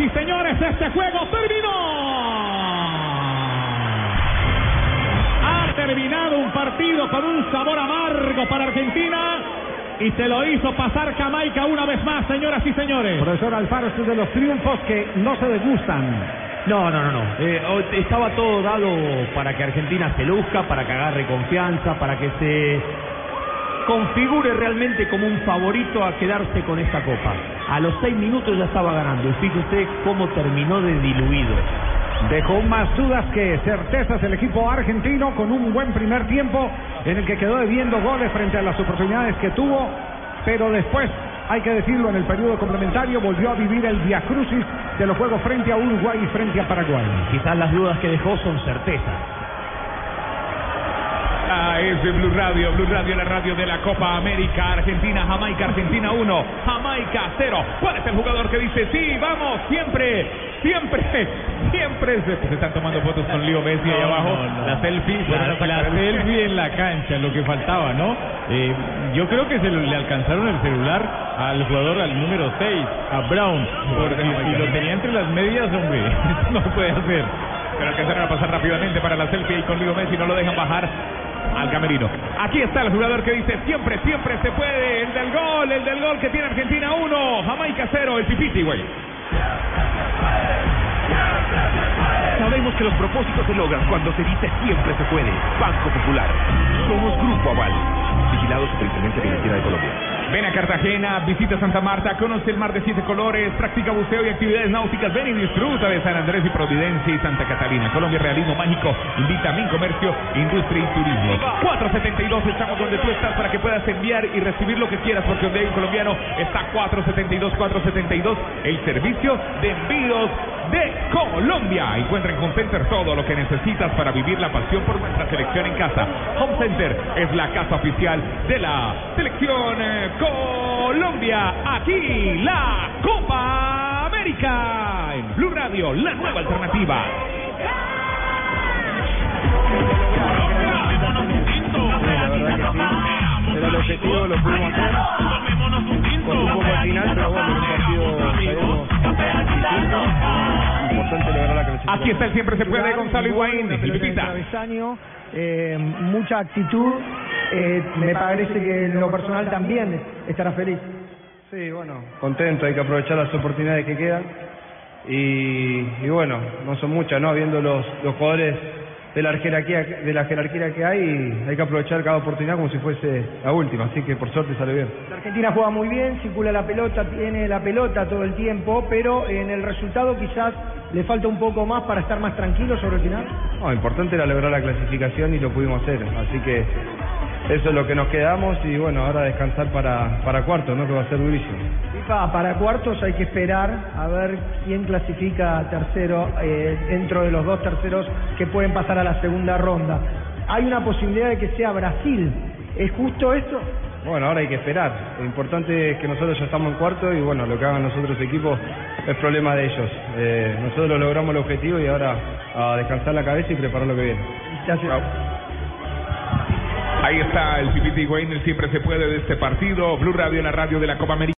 Y señores, este juego terminó. Ha terminado un partido con un sabor amargo para Argentina y se lo hizo pasar Jamaica una vez más, señoras y señores. Profesor Alfaro, es de los triunfos que no se degustan. No, no, no, no. Eh, estaba todo dado para que Argentina se luzca, para que agarre confianza, para que se configure realmente como un favorito a quedarse con esta copa. A los seis minutos ya estaba ganando. Y fíjese usted cómo terminó de diluido. Dejó más dudas que certezas el equipo argentino con un buen primer tiempo en el que quedó debiendo goles frente a las oportunidades que tuvo, pero después, hay que decirlo, en el periodo complementario volvió a vivir el viacrucis de los juegos frente a Uruguay y frente a Paraguay. Quizás las dudas que dejó son certezas. Es de Blue Radio, Blue Radio, la radio de la Copa América, Argentina, Jamaica, Argentina 1, Jamaica 0. ¿Cuál es el jugador que dice sí, vamos, siempre, siempre, siempre? Se, se están tomando fotos con Leo Messi ahí abajo, la selfie. La, Bueno, la selfie en la cancha, lo que faltaba, ¿no? Eh, yo creo que se le alcanzaron el celular al jugador, al número 6, a Brown, porque si lo tenía entre las medias, hombre, no puede hacer. Pero alcanzaron a pasar rápidamente para la selfie y con Leo Messi no lo dejan bajar al camerino. Aquí está el jugador que dice siempre, siempre se puede. El del gol, el del gol que tiene Argentina 1, Jamaica 0, el Pipiti, güey. Sabemos que los propósitos se logran cuando se dice siempre se puede. Banco Popular. Somos Grupo Aval. Vigilado Superintendencia Financiera de Colombia. Ven a Cartagena, visita Santa Marta, conoce el mar de siete colores, practica buceo y actividades náuticas. Ven y disfruta de San Andrés y Providencia y Santa Catalina. Colombia Realismo Mágico Mi Comercio, Industria y Turismo. 472 estamos donde tú estás para que puedas enviar y recibir lo que quieras, porque donde hay colombiano está 472, 472, el servicio de envíos de Colombia. Encuentra en Home Center todo lo que necesitas para vivir la pasión por nuestra selección en casa. Home Center es la casa oficial de la selección eh, Colombia. Aquí la Copa América en Blue Radio, la nueva alternativa. Era el objetivo, lo pudimos hacer. Con un poco al final, pero bueno, partido sabemos Aquí está el siempre se puede Gonzalo Higuaín, el Pipita. travesaño, eh, mucha actitud. eh, me parece que en lo personal también estará feliz. Sí, bueno, contento, hay que aprovechar las oportunidades que quedan. Y, y bueno, no son muchas, ¿no? Viendo los, los jugadores de la jerarquía de la jerarquía que hay, hay que aprovechar cada oportunidad como si fuese la última, así que por suerte sale bien. La Argentina juega muy bien, circula la pelota, tiene la pelota todo el tiempo, pero en el resultado quizás le falta un poco más para estar más tranquilo sobre el final. No, importante era lograr la clasificación y lo pudimos hacer, así que eso es lo que nos quedamos y bueno, ahora descansar para, para cuarto, ¿no? Que va a ser durísimo. FIFA, para cuartos hay que esperar a ver quién clasifica tercero eh, dentro de los dos terceros que pueden pasar a la segunda ronda. Hay una posibilidad de que sea Brasil. ¿Es justo esto? Bueno, ahora hay que esperar. Lo importante es que nosotros ya estamos en cuarto y bueno, lo que hagan los otros equipos es problema de ellos. Eh, nosotros logramos el objetivo y ahora a descansar la cabeza y preparar lo que viene. Ahí está el Pipiti el siempre se puede de este partido. Blue Radio, la radio de la Copa América.